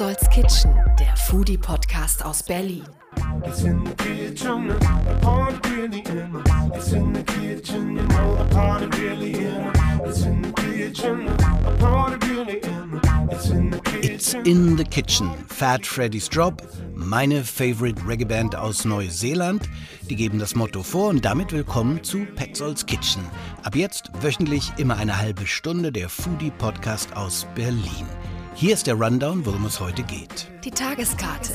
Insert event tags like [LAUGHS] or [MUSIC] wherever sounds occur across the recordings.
Petzolds Kitchen, der Foodie-Podcast aus Berlin. It's in the kitchen, the party really in. It's in the kitchen, you know the party really in. It's in the kitchen, the party really in. It's in the kitchen. It's in the kitchen. Fat Freddy's Drop, meine favorite Reggae Band aus Neuseeland. Die geben das Motto vor und damit willkommen zu Petzolds Kitchen. Ab jetzt wöchentlich immer eine halbe Stunde der Foodie Podcast aus Berlin. Hier ist der Rundown, worum es heute geht. Die Tageskarte.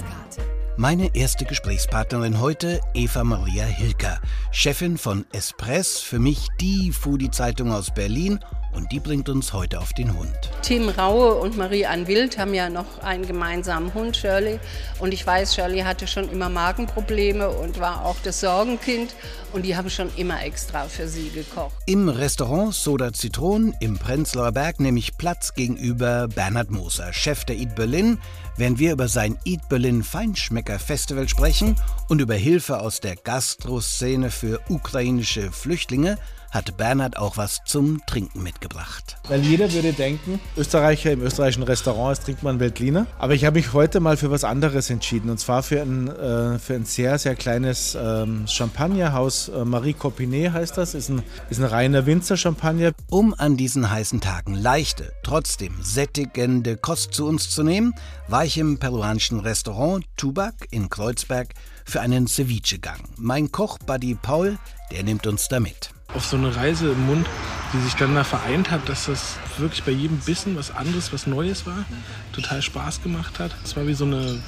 Meine erste Gesprächspartnerin heute, Eva Maria Hilker, Chefin von Espress, für mich die Foodie-Zeitung aus Berlin und die bringt uns heute auf den Hund. Tim Raue und Marie-Ann Wild haben ja noch einen gemeinsamen Hund, Shirley. Und ich weiß, Shirley hatte schon immer Magenprobleme und war auch das Sorgenkind. Und die haben schon immer extra für sie gekocht. Im Restaurant Soda Zitron im Prenzlauer Berg nehme ich Platz gegenüber Bernhard Moser, Chef der Eat Berlin, während wir über sein Eat Berlin Feinschmecker Festival sprechen und über Hilfe aus der Gastroszene für ukrainische Flüchtlinge, hat Bernhard auch was zum Trinken mitgebracht. Weil jeder würde denken, Österreicher im österreichischen Restaurant trinkt man Veltliner. Aber ich habe mich heute mal für was anderes entschieden. Und zwar für ein, äh, für ein sehr, sehr kleines ähm, Champagnerhaus. Äh, Marie Copinet heißt das. Ist ein, ist ein reiner Winzer-Champagner. Um an diesen heißen Tagen leichte, trotzdem sättigende Kost zu uns zu nehmen, war ich im peruanischen Restaurant Tubac in Kreuzberg für einen Ceviche-Gang. Mein Koch Buddy Paul, der nimmt uns da mit auf so eine Reise im Mund, die sich dann da vereint hat, dass das wirklich bei jedem Bissen was anderes, was Neues war, total Spaß gemacht hat. Es war wie so eine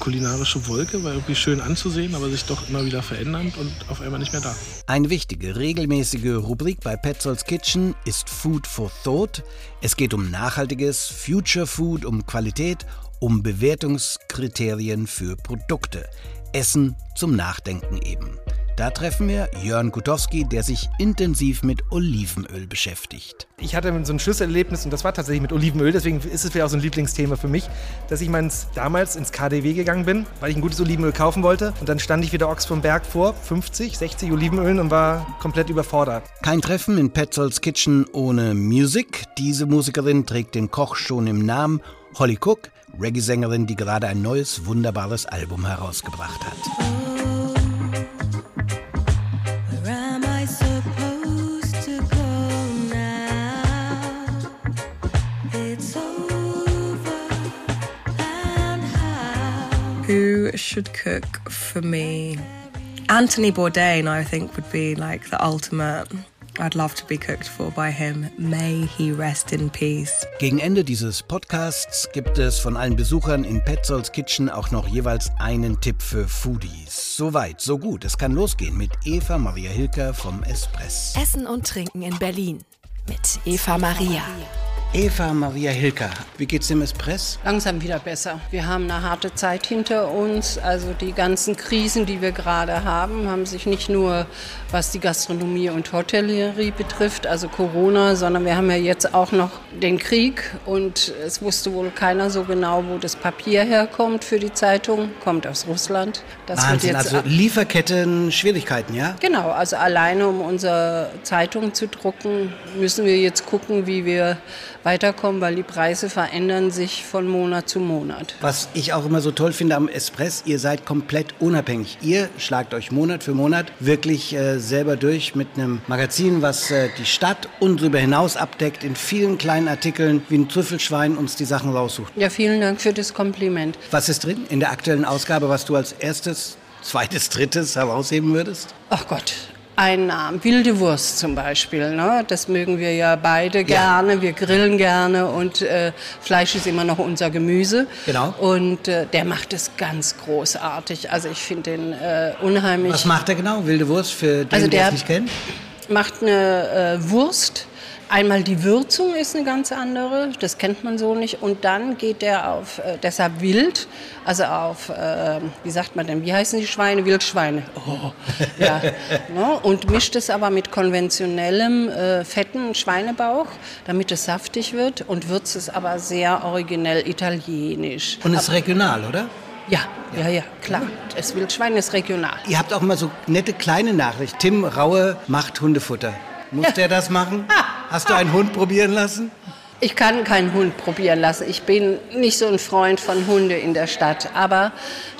kulinarische Wolke, war irgendwie schön anzusehen, aber sich doch immer wieder verändernd und auf einmal nicht mehr da. Eine wichtige, regelmäßige Rubrik bei Petzolds Kitchen ist Food for Thought. Es geht um nachhaltiges Future Food, um Qualität, um Bewertungskriterien für Produkte. Essen zum Nachdenken eben. Da treffen wir Jörn Gutowski, der sich intensiv mit Olivenöl beschäftigt. Ich hatte so ein Schlüsselerlebnis und das war tatsächlich mit Olivenöl, deswegen ist es vielleicht auch so ein Lieblingsthema für mich, dass ich meins damals ins KDW gegangen bin, weil ich ein gutes Olivenöl kaufen wollte und dann stand ich wieder Ochs vom Berg vor, 50, 60 Olivenölen und war komplett überfordert. Kein Treffen in Petzolds Kitchen ohne Musik. Diese Musikerin trägt den Koch schon im Namen. Holly Cook, Reggae-Sängerin, die gerade ein neues, wunderbares Album herausgebracht hat. Who should cook for me? Anthony Bourdain, I think, would be like the ultimate. I'd love to be cooked for by him. May he rest in peace. Gegen Ende dieses Podcasts gibt es von allen Besuchern in Petzolds Kitchen auch noch jeweils einen Tipp für Foodies. So weit, so gut. Es kann losgehen mit Eva Maria Hilker vom Espress. Essen und Trinken in Berlin mit Eva Maria. Eva Maria Hilker, wie geht's dem Espress? Langsam wieder besser. Wir haben eine harte Zeit hinter uns. Also die ganzen Krisen, die wir gerade haben, haben sich nicht nur, was die Gastronomie und Hotellerie betrifft, also Corona, sondern wir haben ja jetzt auch noch den Krieg und es wusste wohl keiner so genau, wo das Papier herkommt für die Zeitung. Kommt aus Russland. Das Wahnsinn, also Lieferketten, Schwierigkeiten, ja? Genau, also alleine um unsere Zeitung zu drucken, müssen wir jetzt gucken, wie wir weiterkommen, weil die Preise verändern sich von Monat zu Monat. Was ich auch immer so toll finde am Espress, ihr seid komplett unabhängig. Ihr schlagt euch Monat für Monat wirklich äh, selber durch mit einem Magazin, was äh, die Stadt und darüber hinaus abdeckt, in vielen kleinen Artikeln wie ein Trüffelschwein uns die Sachen raussucht. Ja, vielen Dank für das Kompliment. Was ist drin in der aktuellen Ausgabe, was du als erstes zweites, drittes herausheben würdest? Ach Gott, ein äh, wilde Wurst zum Beispiel. Ne? Das mögen wir ja beide gerne. Ja. Wir grillen gerne und äh, Fleisch ist immer noch unser Gemüse. Genau. Und äh, der macht es ganz großartig. Also ich finde den äh, unheimlich. Was macht er genau? Wilde Wurst für den, also der, der es nicht kennt? Macht eine äh, Wurst Einmal die Würzung ist eine ganz andere, das kennt man so nicht. Und dann geht der auf, äh, deshalb wild, also auf, äh, wie sagt man denn, wie heißen die Schweine? Wildschweine. Oh, ja, [LAUGHS] ne? Und mischt es aber mit konventionellem, äh, fetten Schweinebauch, damit es saftig wird und würzt es aber sehr originell italienisch. Und ist regional, oder? Ja, ja, ja, klar. Das Wildschwein ist regional. Ihr habt auch mal so nette kleine Nachricht. Tim Raue macht Hundefutter. Muss der das machen? Hast du einen Hund probieren lassen? Ich kann keinen Hund probieren lassen. Ich bin nicht so ein Freund von Hunde in der Stadt. Aber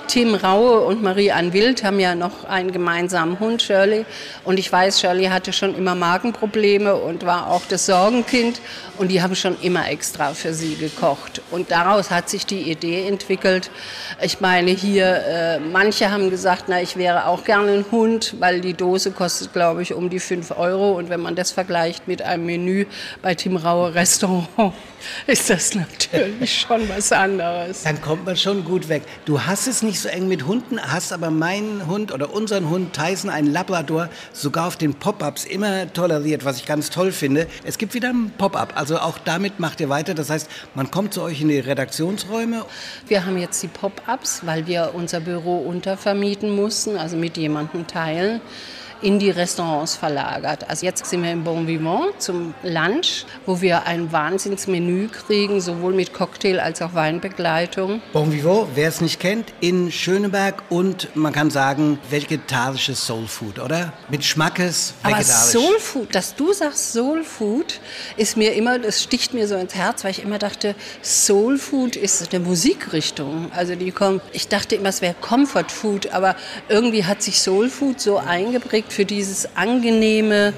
Tim Raue und Marie-Ann Wild haben ja noch einen gemeinsamen Hund, Shirley. Und ich weiß, Shirley hatte schon immer Magenprobleme und war auch das Sorgenkind. Und die haben schon immer extra für sie gekocht. Und daraus hat sich die Idee entwickelt. Ich meine, hier, äh, manche haben gesagt, na, ich wäre auch gerne ein Hund, weil die Dose kostet, glaube ich, um die 5 Euro. Und wenn man das vergleicht mit einem Menü bei Tim Raue Restaurant, [LAUGHS] ist das natürlich schon was anderes. Dann kommt man schon gut weg. Du hast es nicht so eng mit Hunden, hast aber meinen Hund oder unseren Hund Tyson, einen Labrador, sogar auf den Pop-ups immer toleriert, was ich ganz toll finde. Es gibt wieder ein Pop-up, also auch damit macht ihr weiter. Das heißt, man kommt zu euch in die Redaktionsräume. Wir haben jetzt die Pop-ups, weil wir unser Büro untervermieten mussten, also mit jemandem teilen in die Restaurants verlagert. Also jetzt sind wir im Bon Vivant zum Lunch, wo wir ein Wahnsinnsmenü kriegen, sowohl mit Cocktail als auch Weinbegleitung. Bon Vivant, wer es nicht kennt, in Schöneberg und man kann sagen vegetarisches Soul Food, oder? Mit Schmackes vegetarisch. Aber Soul Food, dass du sagst Soul Food, ist mir immer, das sticht mir so ins Herz, weil ich immer dachte, Soul Food ist eine Musikrichtung. Also die kommt, ich dachte immer, es wäre Comfort Food, aber irgendwie hat sich Soul Food so eingeprägt für dieses angenehme,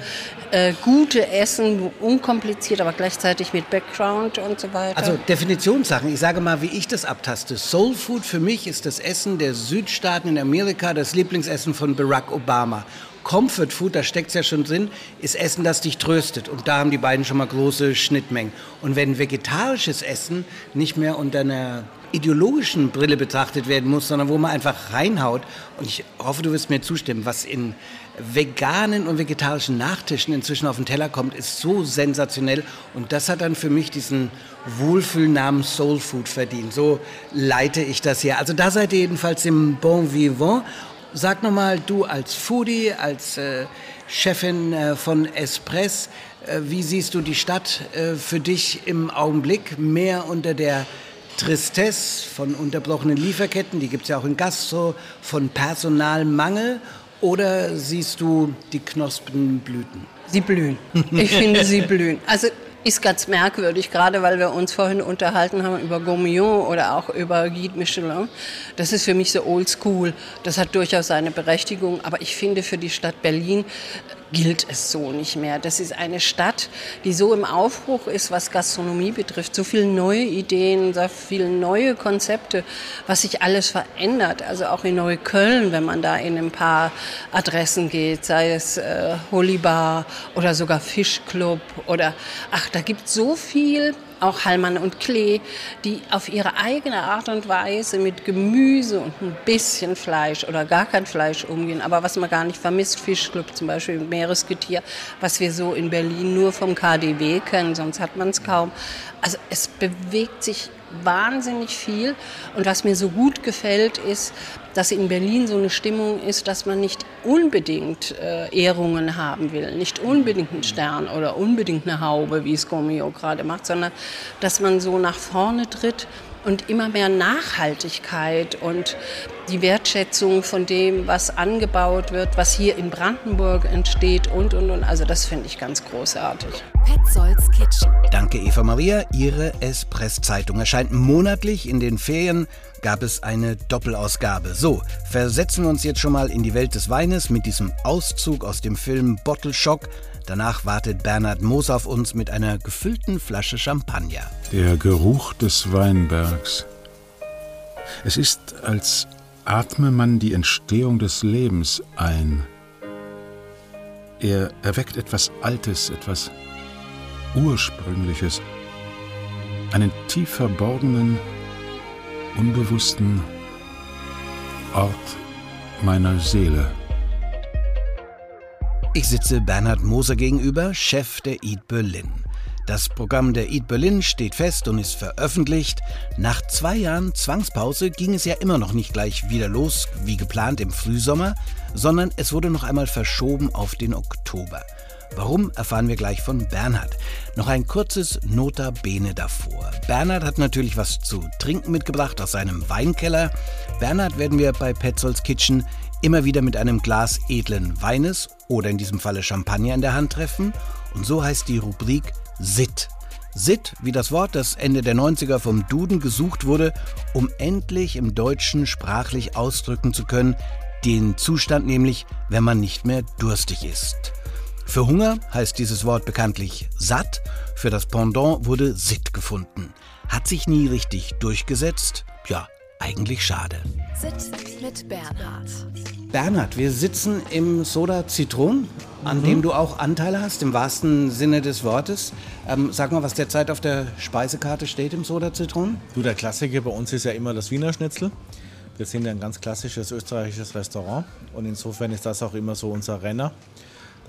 äh, gute Essen, unkompliziert, aber gleichzeitig mit Background und so weiter. Also Definitionssachen. Ich sage mal, wie ich das abtaste. Soul Food für mich ist das Essen der Südstaaten in Amerika, das Lieblingsessen von Barack Obama. Comfort Food, da steckt es ja schon drin, ist Essen, das dich tröstet. Und da haben die beiden schon mal große Schnittmengen. Und wenn vegetarisches Essen nicht mehr unter einer ideologischen Brille betrachtet werden muss, sondern wo man einfach reinhaut. Und ich hoffe, du wirst mir zustimmen, was in veganen und vegetarischen Nachtischen inzwischen auf den Teller kommt, ist so sensationell. Und das hat dann für mich diesen Wohlfühlnamen Soul Food verdient. So leite ich das hier. Also da seid ihr jedenfalls im Bon Vivant. Sag nochmal, du als Foodie, als äh, Chefin äh, von Espress, äh, wie siehst du die Stadt äh, für dich im Augenblick? Mehr unter der Tristesse von unterbrochenen Lieferketten, die gibt es ja auch in Gastro, von Personalmangel oder siehst du die Knospen blüten? Sie blühen. Ich finde, sie blühen. Also ist ganz merkwürdig, gerade weil wir uns vorhin unterhalten haben über Gourmillon oder auch über Guide Michelin. Das ist für mich so oldschool. Das hat durchaus seine Berechtigung. Aber ich finde für die Stadt Berlin gilt es so nicht mehr. Das ist eine Stadt, die so im Aufbruch ist, was Gastronomie betrifft. So viele neue Ideen, so viele neue Konzepte, was sich alles verändert. Also auch in Neukölln, wenn man da in ein paar Adressen geht, sei es äh, Holy Bar oder sogar Fischclub oder ach, da gibt so viel auch Hallmann und Klee, die auf ihre eigene Art und Weise mit Gemüse und ein bisschen Fleisch oder gar kein Fleisch umgehen. Aber was man gar nicht vermisst, Fischclub zum Beispiel, Meeresgetier, was wir so in Berlin nur vom KDW kennen, sonst hat man es kaum. Also es bewegt sich wahnsinnig viel. Und was mir so gut gefällt, ist, dass in Berlin so eine Stimmung ist, dass man nicht unbedingt äh, Ehrungen haben will, nicht unbedingt einen Stern oder unbedingt eine Haube, wie es Gomio gerade macht, sondern dass man so nach vorne tritt und immer mehr Nachhaltigkeit und die Wertschätzung von dem, was angebaut wird, was hier in Brandenburg entsteht und, und, und. Also das finde ich ganz großartig. Petzolds Kitchen. Danke Eva Maria. Ihre Espress-Zeitung erscheint monatlich. In den Ferien gab es eine Doppelausgabe. So, versetzen wir uns jetzt schon mal in die Welt des Weines mit diesem Auszug aus dem Film Bottle Shock Danach wartet Bernhard Moos auf uns mit einer gefüllten Flasche Champagner. Der Geruch des Weinbergs. Es ist, als atme man die Entstehung des Lebens ein. Er erweckt etwas Altes, etwas Ursprüngliches, einen tief verborgenen, unbewussten Ort meiner Seele. Ich sitze Bernhard Moser gegenüber, Chef der Eat Berlin. Das Programm der Eat Berlin steht fest und ist veröffentlicht. Nach zwei Jahren Zwangspause ging es ja immer noch nicht gleich wieder los, wie geplant im Frühsommer, sondern es wurde noch einmal verschoben auf den Oktober. Warum erfahren wir gleich von Bernhard. Noch ein kurzes Nota Bene davor. Bernhard hat natürlich was zu trinken mitgebracht aus seinem Weinkeller. Bernhard werden wir bei Petzolds Kitchen immer wieder mit einem Glas edlen Weines oder in diesem Falle Champagner in der Hand treffen. Und so heißt die Rubrik SIT. Sit wie das Wort, das Ende der 90er vom Duden gesucht wurde, um endlich im Deutschen sprachlich ausdrücken zu können, den Zustand nämlich, wenn man nicht mehr durstig ist. Für Hunger heißt dieses Wort bekanntlich satt, für das Pendant wurde Sit gefunden. Hat sich nie richtig durchgesetzt? Ja, eigentlich schade. Sit mit Bernhard. Bernhard, wir sitzen im Soda Zitron, an mhm. dem du auch Anteile hast, im wahrsten Sinne des Wortes. Ähm, sag mal, was derzeit auf der Speisekarte steht im Soda Zitron? Du, der Klassiker bei uns ist ja immer das Wiener Schnitzel. Wir sind ja ein ganz klassisches österreichisches Restaurant und insofern ist das auch immer so unser Renner.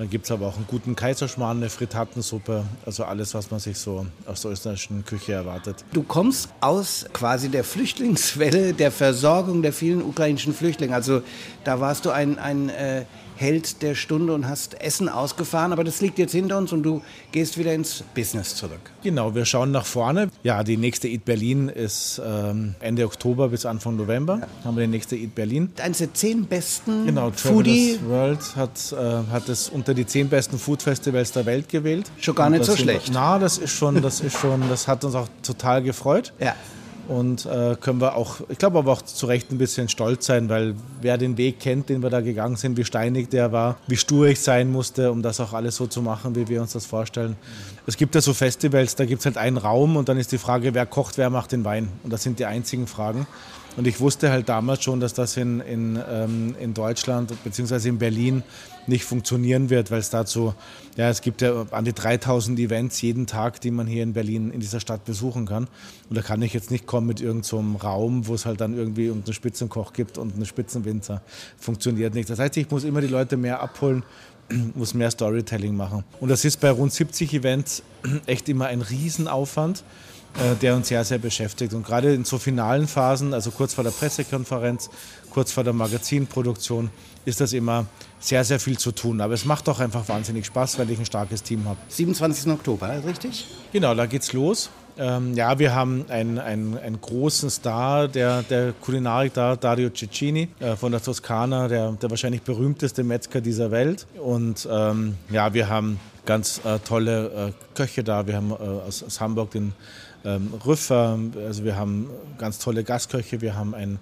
Dann gibt es aber auch einen guten Kaiserschmarrn, eine Frittatensuppe, also alles, was man sich so aus der österreichischen Küche erwartet. Du kommst aus quasi der Flüchtlingswelle, der Versorgung der vielen ukrainischen Flüchtlinge. Also da warst du ein, ein äh, Held der Stunde und hast Essen ausgefahren, aber das liegt jetzt hinter uns und du gehst wieder ins Business zurück. Genau, wir schauen nach vorne. Ja, die nächste Eat Berlin ist ähm, Ende Oktober bis Anfang November. Ja. Haben wir die nächste Eat Berlin. Eines der zehn besten genau, Foodie World hat, äh, hat es unter die zehn besten Food Festivals der Welt gewählt. Schon gar nicht so schlecht. Na, das ist schon, das ist schon, das hat uns auch total gefreut. Ja und äh, können wir auch, ich glaube aber auch zu Recht ein bisschen stolz sein, weil wer den Weg kennt, den wir da gegangen sind, wie steinig der war, wie stur ich sein musste, um das auch alles so zu machen, wie wir uns das vorstellen. Es gibt ja so Festivals, da gibt es halt einen Raum und dann ist die Frage, wer kocht, wer macht den Wein. Und das sind die einzigen Fragen. Und ich wusste halt damals schon, dass das in, in, ähm, in Deutschland bzw. in Berlin nicht funktionieren wird, weil es dazu, ja, es gibt ja an die 3000 Events jeden Tag, die man hier in Berlin, in dieser Stadt besuchen kann. Und da kann ich jetzt nicht kommen mit irgendeinem so Raum, wo es halt dann irgendwie irgendeinen Spitzenkoch gibt und einen Spitzenwinzer. Funktioniert nicht. Das heißt, ich muss immer die Leute mehr abholen, [CLEARS THROAT] muss mehr Storytelling machen. Und das ist bei rund 70 Events [CLEARS THROAT] echt immer ein Riesenaufwand. Äh, der uns sehr, sehr beschäftigt. Und gerade in so finalen Phasen, also kurz vor der Pressekonferenz, kurz vor der Magazinproduktion, ist das immer sehr, sehr viel zu tun. Aber es macht auch einfach wahnsinnig Spaß, weil ich ein starkes Team habe. 27. Oktober, richtig? Genau, da geht's los. Ähm, ja, wir haben einen, einen, einen großen Star der, der Kulinarik da, Dario Cecchini äh, von der Toskana, der, der wahrscheinlich berühmteste Metzger dieser Welt. Und ähm, ja, wir haben ganz äh, tolle äh, Köche da. Wir haben äh, aus, aus Hamburg den ähm, Rüffer, also wir haben ganz tolle Gastköche, wir haben einen,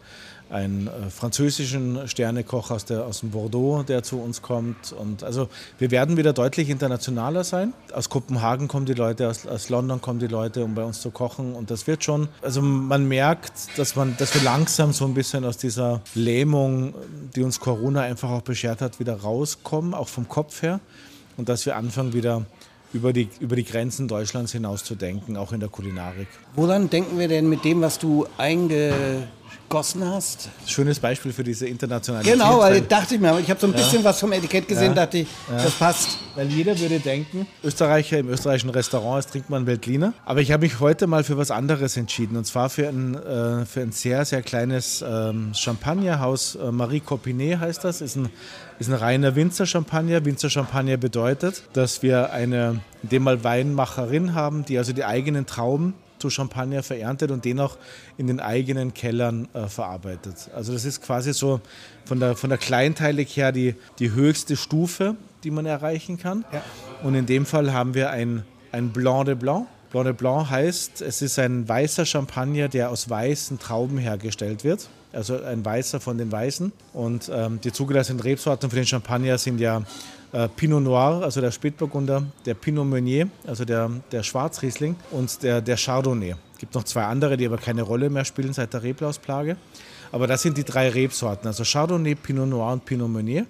einen äh, französischen Sternekoch aus, der, aus dem Bordeaux, der zu uns kommt. Und also wir werden wieder deutlich internationaler sein. Aus Kopenhagen kommen die Leute, aus, aus London kommen die Leute, um bei uns zu kochen. Und das wird schon, also man merkt, dass, man, dass wir langsam so ein bisschen aus dieser Lähmung, die uns Corona einfach auch beschert hat, wieder rauskommen, auch vom Kopf her. Und dass wir anfangen wieder über die, über die Grenzen Deutschlands hinaus zu denken, auch in der Kulinarik. Woran denken wir denn mit dem, was du eingegossen hast? Schönes Beispiel für diese Internationalität. Genau, weil dachte ich mir, ich habe so ein bisschen ja. was vom Etikett gesehen, ja. dachte ich, ja. das passt. Weil jeder würde denken, Österreicher im österreichischen Restaurant trinkt man Veltliner. Aber ich habe mich heute mal für was anderes entschieden. Und zwar für ein, äh, für ein sehr, sehr kleines ähm, Champagnerhaus. Äh, Marie Copinet heißt das. Ist ein ist ein reiner Winzer-Champagner. Winzer-Champagner bedeutet, dass wir eine, in dem Mal Weinmacherin haben, die also die eigenen Trauben zu Champagner vererntet und den auch in den eigenen Kellern äh, verarbeitet. Also das ist quasi so von der, von der Kleinteilig her die, die höchste Stufe, die man erreichen kann. Ja. Und in dem Fall haben wir ein, ein Blanc de Blanc. Blanc de Blanc heißt, es ist ein weißer Champagner, der aus weißen Trauben hergestellt wird also ein Weißer von den Weißen. Und ähm, die zugelassenen Rebsorten für den Champagner sind ja äh, Pinot Noir, also der Spätburgunder, der Pinot Meunier, also der, der Schwarzriesling und der, der Chardonnay. Es gibt noch zwei andere, die aber keine Rolle mehr spielen seit der Reblausplage. Aber das sind die drei Rebsorten, also Chardonnay, Pinot Noir und Pinot Meunier.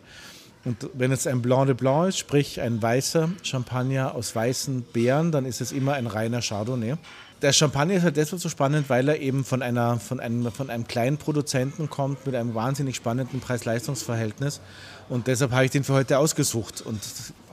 Und wenn es ein Blanc de Blanc ist, sprich ein weißer Champagner aus weißen Beeren, dann ist es immer ein reiner Chardonnay der Champagner ist halt deshalb so spannend, weil er eben von, einer, von, einem, von einem kleinen Produzenten kommt mit einem wahnsinnig spannenden Preis-Leistungs-Verhältnis. Und deshalb habe ich den für heute ausgesucht. Und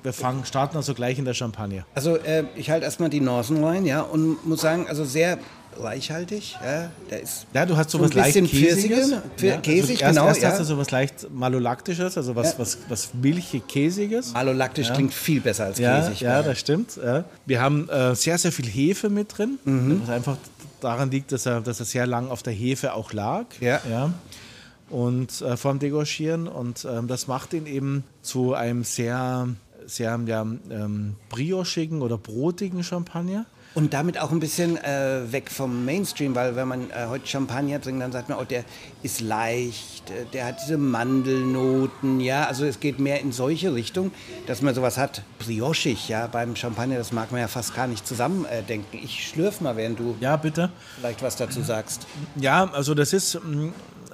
wir fangen, starten also gleich in der Champagner. Also äh, ich halte erstmal die Nasen rein, ja, und muss sagen, also sehr reichhaltig. Ja, der ist ja du hast sowas so leicht Käsiges. Ja, käsig, also genau. Erst ja. hast du sowas leicht Malolaktisches, also was, ja. was, was Milchig-Käsiges. Malolaktisch ja. klingt viel besser als käsig. Ja, das stimmt. Wir haben äh, sehr, sehr viel Hefe mit drin, mhm. was einfach daran liegt, dass er, dass er sehr lang auf der Hefe auch lag. Ja. ja. Und äh, vor dem Degorgieren. Und ähm, das macht ihn eben zu einem sehr, sehr ja, ähm, briochigen oder brotigen Champagner Und damit auch ein bisschen äh, weg vom Mainstream, weil wenn man äh, heute Champagner trinkt, dann sagt man, oh, der ist leicht, äh, der hat diese Mandelnoten, ja, also es geht mehr in solche Richtung, dass man sowas hat, briochig, ja, beim Champagner, das mag man ja fast gar nicht zusammendenken. ich schlürf mal, während du ja, bitte. vielleicht was dazu sagst. Ja, also das ist, mm,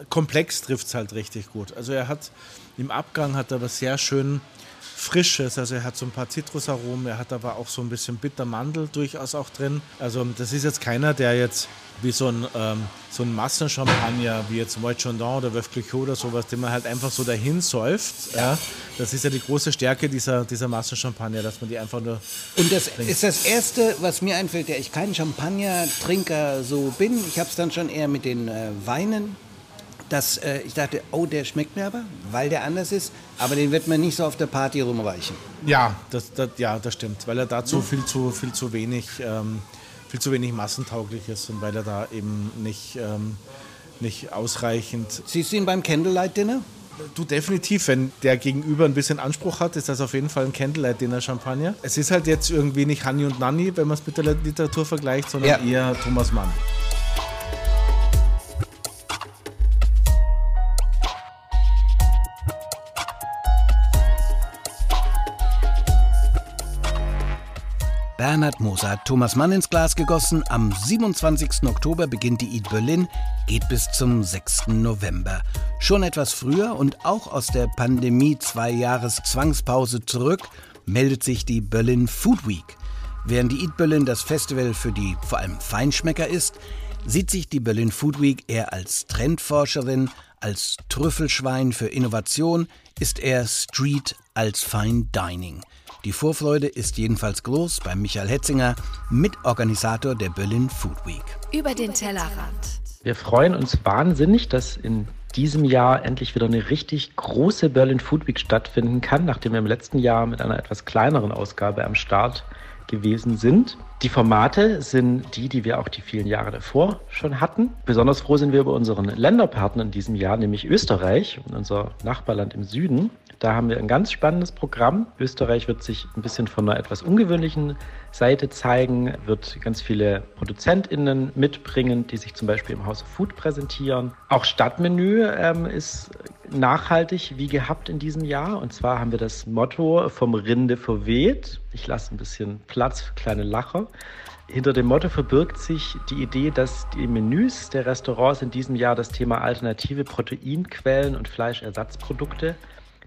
komplex trifft es halt richtig gut. Also er hat, im Abgang hat er was sehr schön Frisches. Also er hat so ein paar Zitrusaromen, er hat aber auch so ein bisschen Bittermandel durchaus auch drin. Also das ist jetzt keiner, der jetzt wie so ein, ähm, so ein Massenchampagner, wie jetzt Moët Chandon oder Veuve Clicquot oder sowas, den man halt einfach so dahin säuft. Ja. Das ist ja die große Stärke dieser, dieser Massenchampagner, dass man die einfach nur. Und das trinkt. ist das Erste, was mir einfällt, der ich kein Champagner-Trinker so bin. Ich habe es dann schon eher mit den äh, Weinen dass äh, ich dachte, oh, der schmeckt mir aber, weil der anders ist, aber den wird man nicht so auf der Party rumreichen. Ja, das, das ja, das stimmt, weil er dazu mhm. viel zu, viel zu wenig, ähm, viel zu wenig massentauglich ist und weil er da eben nicht, ähm, nicht ausreichend. Siehst du ihn beim Candlelight Dinner? Du definitiv, wenn der Gegenüber ein bisschen Anspruch hat, ist das auf jeden Fall ein Candlelight Dinner Champagner. Es ist halt jetzt irgendwie nicht Hanni und Nanni, wenn man es mit der Literatur vergleicht, sondern ja. eher Thomas Mann. Bernhard Moser hat Thomas Mann ins Glas gegossen. Am 27. Oktober beginnt die Eat Berlin, geht bis zum 6. November. Schon etwas früher und auch aus der Pandemie zwei Jahres Zwangspause zurück meldet sich die Berlin Food Week. Während die Eat Berlin das Festival für die vor allem Feinschmecker ist, sieht sich die Berlin Food Week eher als Trendforscherin, als Trüffelschwein für Innovation, ist er Street als Fine Dining. Die Vorfreude ist jedenfalls groß bei Michael Hetzinger, Mitorganisator der Berlin Food Week. Über den Tellerrand. Wir freuen uns wahnsinnig, dass in diesem Jahr endlich wieder eine richtig große Berlin Food Week stattfinden kann, nachdem wir im letzten Jahr mit einer etwas kleineren Ausgabe am Start gewesen sind. Die Formate sind die, die wir auch die vielen Jahre davor schon hatten. Besonders froh sind wir über unseren Länderpartner in diesem Jahr, nämlich Österreich, unser Nachbarland im Süden. Da haben wir ein ganz spannendes Programm. Österreich wird sich ein bisschen von einer etwas ungewöhnlichen Seite zeigen, wird ganz viele ProduzentInnen mitbringen, die sich zum Beispiel im House of Food präsentieren. Auch Stadtmenü ähm, ist nachhaltig wie gehabt in diesem Jahr. Und zwar haben wir das Motto vom Rinde verweht. Ich lasse ein bisschen Platz für kleine Lacher. Hinter dem Motto verbirgt sich die Idee, dass die Menüs der Restaurants in diesem Jahr das Thema alternative Proteinquellen und Fleischersatzprodukte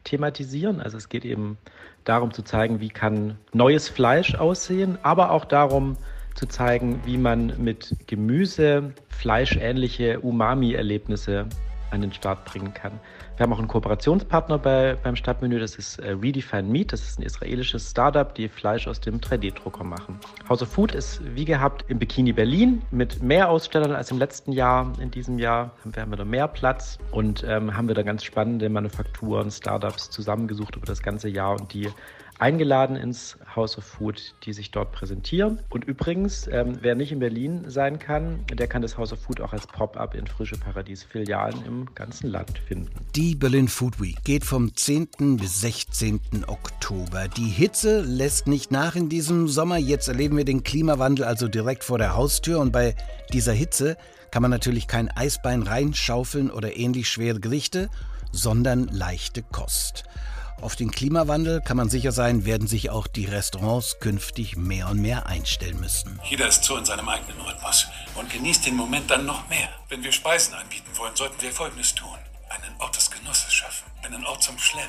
thematisieren. Also es geht eben darum zu zeigen, wie kann neues Fleisch aussehen, aber auch darum zu zeigen, wie man mit Gemüse fleischähnliche Umami-Erlebnisse an den Start bringen kann. Wir haben auch einen Kooperationspartner bei, beim Stadtmenü, das ist äh, Redefine Meat, das ist ein israelisches Startup, die Fleisch aus dem 3D-Drucker machen. House of Food ist wie gehabt im Bikini Berlin mit mehr Ausstellern als im letzten Jahr. In diesem Jahr haben wir, haben da mehr Platz und ähm, haben wir da ganz spannende Manufakturen, Startups zusammengesucht über das ganze Jahr und die eingeladen ins House of Food, die sich dort präsentieren. Und übrigens, ähm, wer nicht in Berlin sein kann, der kann das House of Food auch als Pop-up in Frische Paradies Filialen im ganzen Land finden. Die Berlin Food Week geht vom 10. bis 16. Oktober. Die Hitze lässt nicht nach in diesem Sommer. Jetzt erleben wir den Klimawandel also direkt vor der Haustür und bei dieser Hitze kann man natürlich kein Eisbein reinschaufeln oder ähnlich schwere Gerichte, sondern leichte Kost. Auf den Klimawandel kann man sicher sein, werden sich auch die Restaurants künftig mehr und mehr einstellen müssen. Jeder ist so in seinem eigenen Rhythmus und genießt den Moment dann noch mehr. Wenn wir Speisen anbieten wollen, sollten wir Folgendes tun. Einen Ort des Genusses schaffen, einen Ort zum Schlemmen.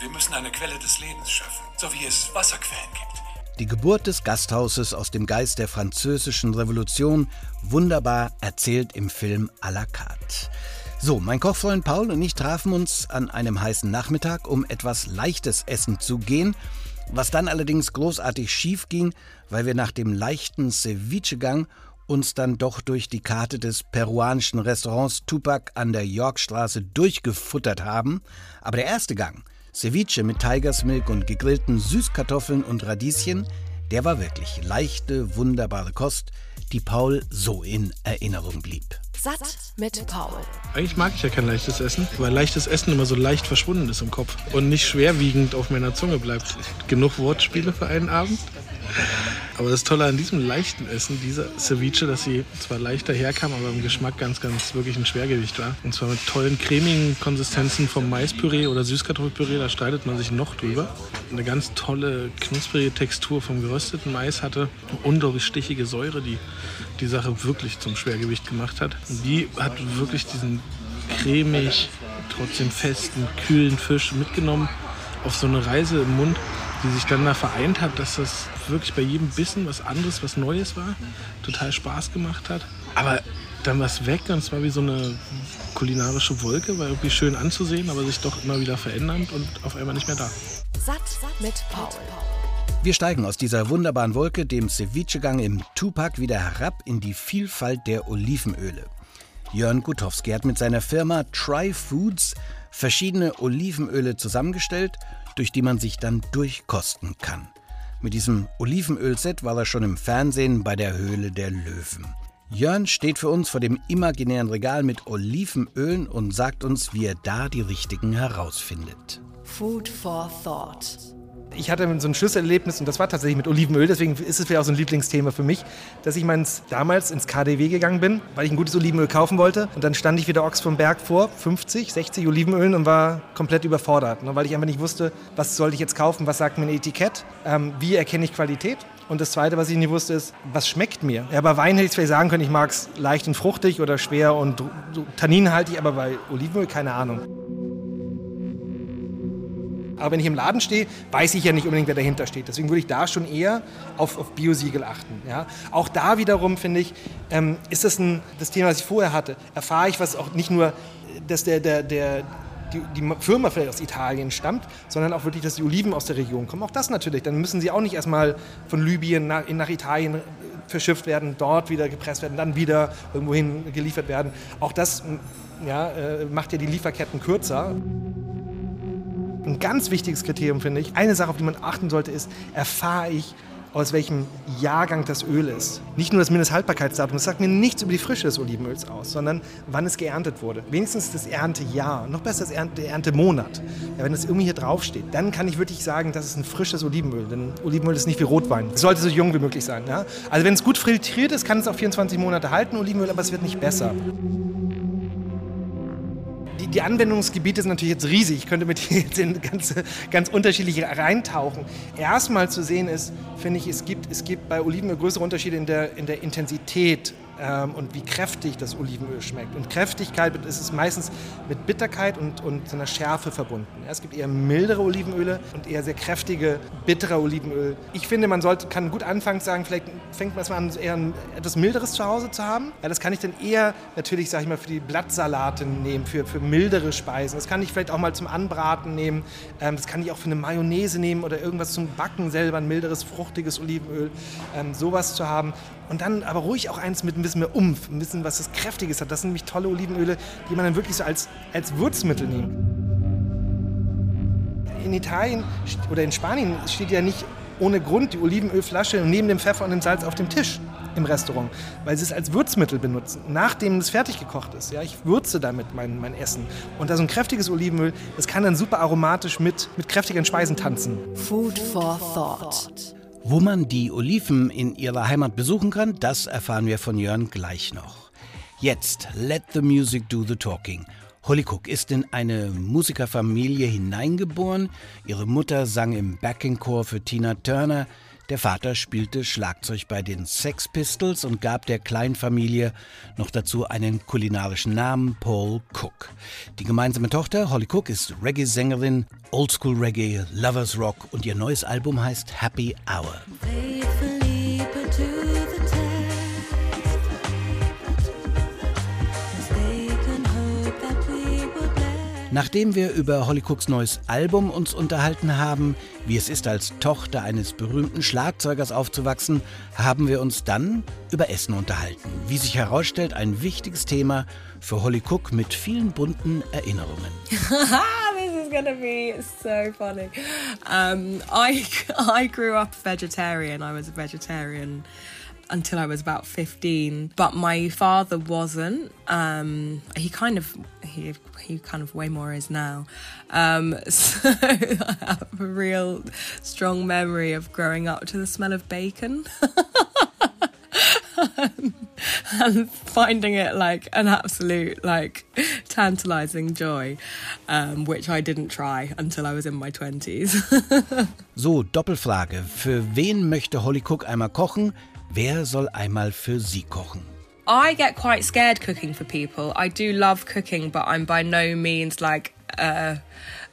Wir müssen eine Quelle des Lebens schaffen, so wie es Wasserquellen gibt. Die Geburt des Gasthauses aus dem Geist der französischen Revolution, wunderbar erzählt im Film à la carte. So, mein Kochfreund Paul und ich trafen uns an einem heißen Nachmittag, um etwas leichtes Essen zu gehen, was dann allerdings großartig schief ging, weil wir nach dem leichten Ceviche-Gang uns dann doch durch die Karte des peruanischen Restaurants Tupac an der Yorkstraße durchgefuttert haben. Aber der erste Gang, Ceviche mit Tigers Milk und gegrillten Süßkartoffeln und Radieschen, der war wirklich leichte, wunderbare Kost, die Paul so in Erinnerung blieb. Satt mit Paul. Eigentlich mag ich ja kein leichtes Essen, weil leichtes Essen immer so leicht verschwunden ist im Kopf und nicht schwerwiegend auf meiner Zunge bleibt. Genug Wortspiele für einen Abend. Aber das Tolle an diesem leichten Essen, dieser Ceviche, dass sie zwar leichter herkam, aber im Geschmack ganz, ganz wirklich ein Schwergewicht war. Und zwar mit tollen cremigen Konsistenzen vom Maispüree oder Süßkartoffelpüree, da streitet man sich noch drüber. Eine ganz tolle, knusprige Textur vom gerösteten Mais hatte. Eine unglaublich stichige Säure, die die Sache wirklich zum Schwergewicht gemacht hat. Die hat wirklich diesen cremig, trotzdem festen, kühlen Fisch mitgenommen auf so eine Reise im Mund die sich dann da vereint hat, dass das wirklich bei jedem Bissen was anderes, was Neues war, total Spaß gemacht hat. Aber dann war es weg und es war wie so eine kulinarische Wolke, war irgendwie schön anzusehen, aber sich doch immer wieder verändernd und auf einmal nicht mehr da. Satt mit Paul. Wir steigen aus dieser wunderbaren Wolke, dem Ceviche-Gang im Tupac, wieder herab in die Vielfalt der Olivenöle. Jörn Gutowski hat mit seiner Firma Try Foods verschiedene Olivenöle zusammengestellt durch die man sich dann durchkosten kann. Mit diesem Olivenölset war er schon im Fernsehen bei der Höhle der Löwen. Jörn steht für uns vor dem imaginären Regal mit Olivenölen und sagt uns, wie er da die richtigen herausfindet. Food for Thought. Ich hatte so ein Schlüsselerlebnis und das war tatsächlich mit Olivenöl, deswegen ist es vielleicht auch so ein Lieblingsthema für mich, dass ich meins, damals ins KDW gegangen bin, weil ich ein gutes Olivenöl kaufen wollte und dann stand ich wieder Ochs vom Berg vor, 50, 60 Olivenölen und war komplett überfordert, ne, weil ich einfach nicht wusste, was sollte ich jetzt kaufen, was sagt mir ein Etikett, ähm, wie erkenne ich Qualität und das Zweite, was ich nicht wusste, ist, was schmeckt mir? Ja, bei Wein hätte ich vielleicht sagen können, ich mag es leicht und fruchtig oder schwer und tanninhaltig, aber bei Olivenöl keine Ahnung. Aber wenn ich im Laden stehe, weiß ich ja nicht unbedingt, wer dahinter steht. Deswegen würde ich da schon eher auf, auf Biosiegel achten. Ja? Auch da wiederum, finde ich, ähm, ist das ein, das Thema, was ich vorher hatte. Erfahre ich was auch nicht nur, dass der, der, der, die, die, Firma vielleicht aus Italien stammt, sondern auch wirklich, dass die Oliven aus der Region kommen. Auch das natürlich. Dann müssen sie auch nicht erstmal von Libyen nach, nach Italien verschifft werden, dort wieder gepresst werden, dann wieder irgendwohin geliefert werden. Auch das ja, äh, macht ja die Lieferketten kürzer. Ein ganz wichtiges Kriterium finde ich, eine Sache, auf die man achten sollte, ist, erfahre ich, aus welchem Jahrgang das Öl ist. Nicht nur das Mindesthaltbarkeitsdatum, das sagt mir nichts über die Frische des Olivenöls aus, sondern wann es geerntet wurde. Wenigstens das Erntejahr, noch besser das Ernte, Erntemonat. Ja, wenn das irgendwie hier draufsteht, dann kann ich wirklich sagen, das ist ein frisches Olivenöl. Denn Olivenöl ist nicht wie Rotwein. Es sollte so jung wie möglich sein. Ja? Also wenn es gut filtriert ist, kann es auch 24 Monate halten, Olivenöl, aber es wird nicht besser die, Anwendungsgebiete sind natürlich jetzt riesig. Ich könnte mit hier [LAUGHS] jetzt in ganz, ganz unterschiedliche reintauchen. Erstmal zu sehen ist, finde ich, es gibt, es gibt bei Olivenöl größere Unterschiede in der, in der Intensität ähm, und wie kräftig das Olivenöl schmeckt. Und Kräftigkeit ist es meistens mit Bitterkeit und, und einer Schärfe verbunden. Ja, es gibt eher mildere Olivenöle und eher sehr kräftige, bittere Olivenöl. Ich finde, man sollte, kann gut anfangen zu sagen, vielleicht fängt man erstmal an, eher ein, etwas milderes zu Hause zu haben. Ja, das kann ich dann eher natürlich, sage ich mal, für die Blattsalate nehmen, für, für mildere Speisen. Das kann ich vielleicht auch mal zum Anbraten nehmen. Ähm, das kann ich auch für eine Mayonnaise nehmen oder irgendwas zum Backen selber, ein milderes, fruchtiges Olivenöl. Ähm, sowas zu haben. Und dann aber ruhig auch eins mit ein bisschen mehr Umf, ein bisschen was das Kräftiges hat. Das sind nämlich tolle Olivenöle, die man dann wirklich so als, als Würzmittel nimmt. In Italien oder in Spanien steht ja nicht ohne Grund die Olivenölflasche neben dem Pfeffer und dem Salz auf dem Tisch im Restaurant, weil sie es als Würzmittel benutzen, nachdem es fertig gekocht ist. Ja, ich würze damit mein, mein Essen. Und da so ein kräftiges Olivenöl, das kann dann super aromatisch mit, mit kräftigen Speisen tanzen. Food for Thought. Wo man die Oliven in ihrer Heimat besuchen kann, das erfahren wir von Jörn gleich noch. Jetzt, let the music do the talking. Holly Cook ist in eine Musikerfamilie hineingeboren. Ihre Mutter sang im Backingchor für Tina Turner. Der Vater spielte Schlagzeug bei den Sex Pistols und gab der Kleinfamilie noch dazu einen kulinarischen Namen, Paul Cook. Die gemeinsame Tochter, Holly Cook, ist Reggae-Sängerin, Oldschool Reggae, Lovers Rock und ihr neues Album heißt Happy Hour. Nachdem wir über Holly Cooks neues Album uns unterhalten haben, wie es ist, als Tochter eines berühmten Schlagzeugers aufzuwachsen, haben wir uns dann über Essen unterhalten. Wie sich herausstellt, ein wichtiges Thema für Holly Cook mit vielen bunten Erinnerungen. [LAUGHS] this is gonna be so funny. Um, I I grew up vegetarian. I was a vegetarian until I was about 15. But my father wasn't. Um, he kind of, he, he kind of way more is now. Um, [LAUGHS] so I have a real strong memory of growing up to the smell of bacon. [LAUGHS] and finding it like an absolute like tantalizing joy um, which I didn't try until I was in my 20s. [LAUGHS] so, Doppelfrage. Für wen möchte Holly Cook einmal kochen? Wer soll einmal für sie kochen? I get quite scared cooking for people. I do love cooking, but I'm by no means like a,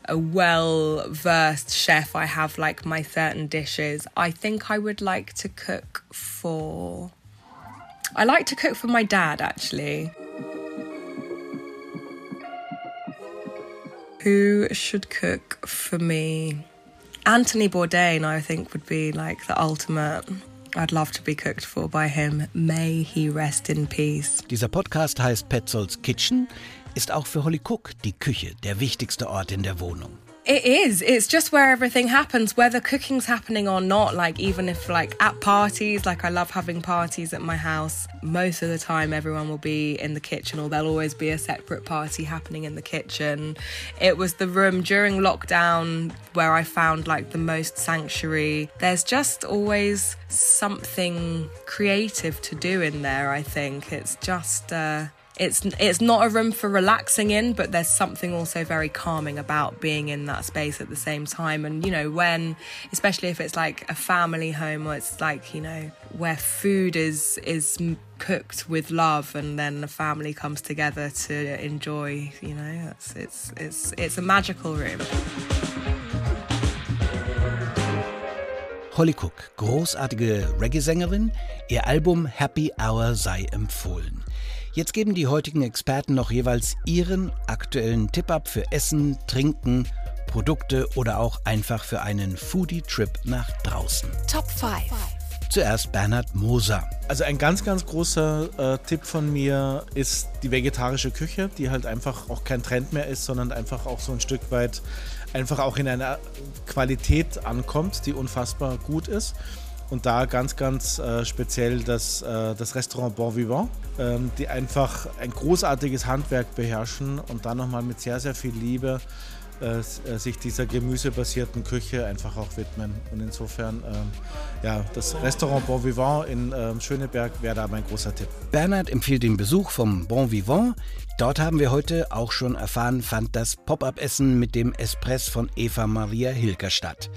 a well versed chef. I have like my certain dishes. I think I would like to cook for I like to cook for my dad actually. Who should cook for me? Anthony Bourdain, I think, would be like the ultimate. I'd love to be cooked for by him. May he rest in peace. Dieser Podcast heißt Petzolds Kitchen, ist auch für Holly Cook die Küche der wichtigste Ort in der Wohnung. It is. It's just where everything happens, whether cooking's happening or not. Like, even if, like, at parties, like, I love having parties at my house. Most of the time, everyone will be in the kitchen, or there'll always be a separate party happening in the kitchen. It was the room during lockdown where I found, like, the most sanctuary. There's just always something creative to do in there, I think. It's just, uh, it's it's not a room for relaxing in but there's something also very calming about being in that space at the same time. And you know when especially if it's like a family home or it's like you know where food is is cooked with love and then the family comes together to enjoy you know it's it's it's it's a magical room. Holly Cook, großartige Reggae-Sängerin, ihr Album Happy Hour sei empfohlen. Jetzt geben die heutigen Experten noch jeweils ihren aktuellen Tipp ab für Essen, Trinken, Produkte oder auch einfach für einen Foodie-Trip nach draußen. Top 5. Zuerst Bernhard Moser. Also ein ganz, ganz großer äh, Tipp von mir ist die vegetarische Küche, die halt einfach auch kein Trend mehr ist, sondern einfach auch so ein Stück weit einfach auch in einer Qualität ankommt, die unfassbar gut ist. Und da ganz, ganz äh, speziell das, äh, das Restaurant Bon Vivant, ähm, die einfach ein großartiges Handwerk beherrschen und dann nochmal mit sehr, sehr viel Liebe äh, äh, sich dieser gemüsebasierten Küche einfach auch widmen. Und insofern, ähm, ja, das Restaurant Bon Vivant in ähm, Schöneberg wäre da mein großer Tipp. Bernhard empfiehlt den Besuch vom Bon Vivant. Dort haben wir heute auch schon erfahren, fand das Pop-up-Essen mit dem Espress von Eva Maria Hilker statt.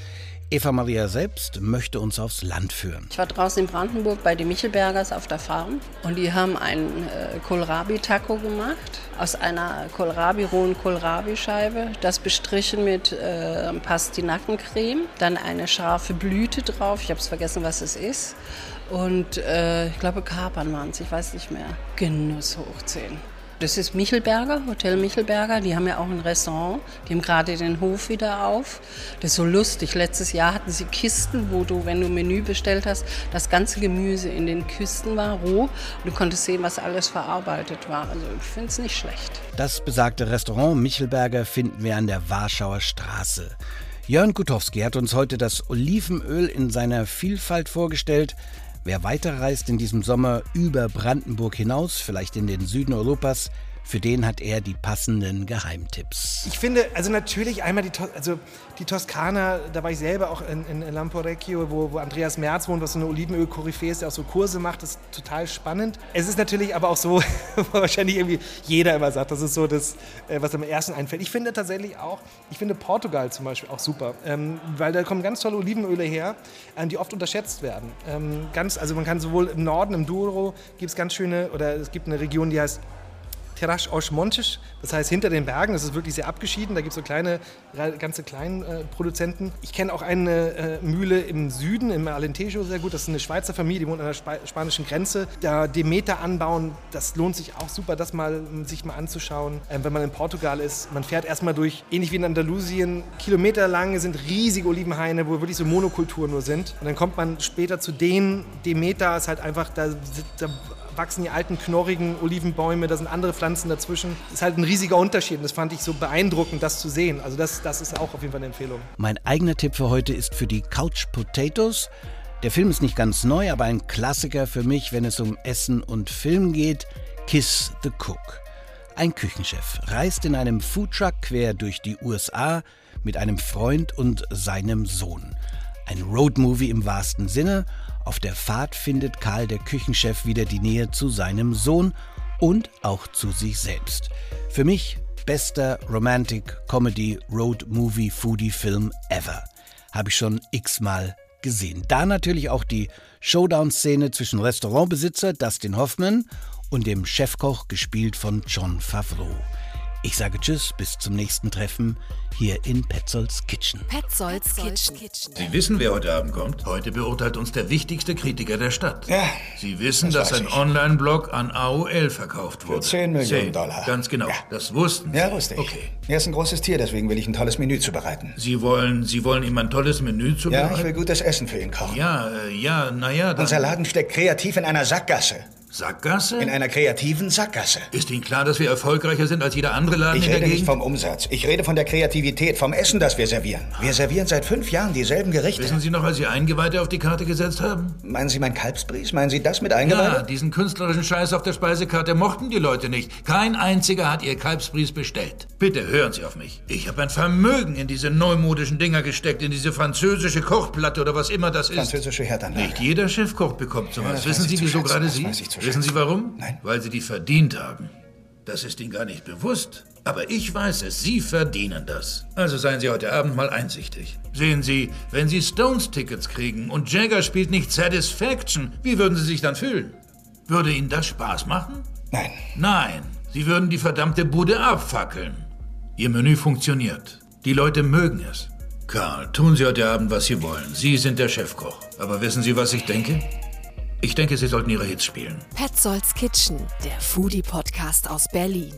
Eva Maria selbst möchte uns aufs Land führen. Ich war draußen in Brandenburg bei den Michelbergers auf der Farm und die haben einen äh, Kohlrabi-Taco gemacht aus einer Kohlrabi, rohen Kohlrabi-Scheibe, das bestrichen mit äh, Pastinackencreme, dann eine scharfe Blüte drauf, ich habe es vergessen, was es ist und äh, ich glaube Kapern waren es, ich weiß nicht mehr. Genuss hoch 10. Das ist Michelberger, Hotel Michelberger. Die haben ja auch ein Restaurant. Die haben gerade den Hof wieder auf. Das ist so lustig. Letztes Jahr hatten sie Kisten, wo du, wenn du Menü bestellt hast, das ganze Gemüse in den Kisten war, roh. Du konntest sehen, was alles verarbeitet war. Also ich finde es nicht schlecht. Das besagte Restaurant Michelberger finden wir an der Warschauer Straße. Jörn Gutowski hat uns heute das Olivenöl in seiner Vielfalt vorgestellt. Wer weiterreist in diesem Sommer über Brandenburg hinaus, vielleicht in den Süden Europas, für den hat er die passenden Geheimtipps. Ich finde, also natürlich einmal die, also die Toskana, da war ich selber auch in, in Lamporecchio, wo, wo Andreas Merz wohnt, was so eine Olivenöl-Koryphäe ist, der auch so Kurse macht, das ist total spannend. Es ist natürlich aber auch so, [LAUGHS] wo wahrscheinlich irgendwie jeder immer sagt, das ist so das, äh, was am ersten einfällt. Ich finde tatsächlich auch, ich finde Portugal zum Beispiel auch super, ähm, weil da kommen ganz tolle Olivenöle her, ähm, die oft unterschätzt werden. Ähm, ganz, also man kann sowohl im Norden, im Douro, gibt es ganz schöne, oder es gibt eine Region, die heißt Terras aos Montes, das heißt hinter den Bergen, das ist wirklich sehr abgeschieden, da gibt es so kleine, ganze kleinen äh, Produzenten. Ich kenne auch eine äh, Mühle im Süden, im Alentejo sehr gut, das ist eine Schweizer Familie, die wohnt an der Sp spanischen Grenze. Da Demeter anbauen, das lohnt sich auch super, das mal sich mal anzuschauen. Ähm, wenn man in Portugal ist, man fährt erstmal durch, ähnlich wie in Andalusien, kilometerlang sind riesige Olivenhaine, wo wirklich so Monokulturen nur sind. Und dann kommt man später zu denen, Demeter ist halt einfach, da, da wachsen die alten knorrigen Olivenbäume, da sind andere Pflanzen dazwischen. Das ist halt ein riesiger Unterschied und das fand ich so beeindruckend, das zu sehen. Also das, das ist auch auf jeden Fall eine Empfehlung. Mein eigener Tipp für heute ist für die Couch Potatoes. Der Film ist nicht ganz neu, aber ein Klassiker für mich, wenn es um Essen und Film geht. Kiss the Cook. Ein Küchenchef reist in einem Foodtruck quer durch die USA mit einem Freund und seinem Sohn. Ein Roadmovie im wahrsten Sinne. Auf der Fahrt findet Karl der Küchenchef wieder die Nähe zu seinem Sohn und auch zu sich selbst. Für mich bester Romantic Comedy Road Movie Foodie Film ever. Habe ich schon x-mal gesehen. Da natürlich auch die Showdown-Szene zwischen Restaurantbesitzer Dustin Hoffman und dem Chefkoch, gespielt von John Favreau. Ich sage Tschüss, bis zum nächsten Treffen hier in Petzolds Kitchen. Petzolds Kitchen. Sie wissen, wer heute Abend kommt? Heute beurteilt uns der wichtigste Kritiker der Stadt. Ja. Sie wissen, das dass ein. Online-Blog an AOL verkauft wurde. Für 10 Millionen Zehn. Dollar. Ganz genau. Ja. Das wussten Sie. Ja, wusste ich. Okay. Er ist ein großes Tier, deswegen will ich ein tolles Menü zubereiten. Sie wollen, Sie wollen ihm ein tolles Menü Ja, zubereiten? ich will gutes Essen für ihn kochen. Ja, äh, ja, naja, dann... Unser Laden steckt kreativ in einer Sackgasse. Sackgasse? In einer kreativen Sackgasse. Ist Ihnen klar, dass wir erfolgreicher sind als jeder andere Laden Ich in der rede nicht Gegend? vom Umsatz. Ich rede von der Kreativität, vom Essen, das wir servieren. Wir servieren seit fünf Jahren dieselben Gerichte. Wissen Sie noch, als Sie Eingeweihte auf die Karte gesetzt haben? Meinen Sie mein Kalbsbries? Meinen Sie das mit Ja, Eingeweide? diesen künstlerischen Scheiß auf der Speisekarte mochten die Leute nicht. Kein einziger hat ihr Kalbsbries bestellt. Bitte hören Sie auf mich. Ich habe ein Vermögen in diese neumodischen Dinger gesteckt, in diese französische Kochplatte oder was immer das ist. Französische Herdanlage. Nicht jeder Chefkoch bekommt sowas. Ja, Wissen Sie, ich wieso gerade Das Sie? weiß ich zu Wissen schätzen. Sie warum? Nein. Weil Sie die verdient haben. Das ist Ihnen gar nicht bewusst. Aber ich weiß es, Sie verdienen das. Also seien Sie heute Abend mal einsichtig. Sehen Sie, wenn Sie Stones-Tickets kriegen und Jagger spielt nicht Satisfaction, wie würden Sie sich dann fühlen? Würde Ihnen das Spaß machen? Nein. Nein, Sie würden die verdammte Bude abfackeln. Ihr Menü funktioniert. Die Leute mögen es. Karl, tun Sie heute Abend, was Sie wollen. Sie sind der Chefkoch. Aber wissen Sie, was ich denke? Ich denke, Sie sollten Ihre Hits spielen. Petzolds Kitchen, der Foodie-Podcast aus Berlin.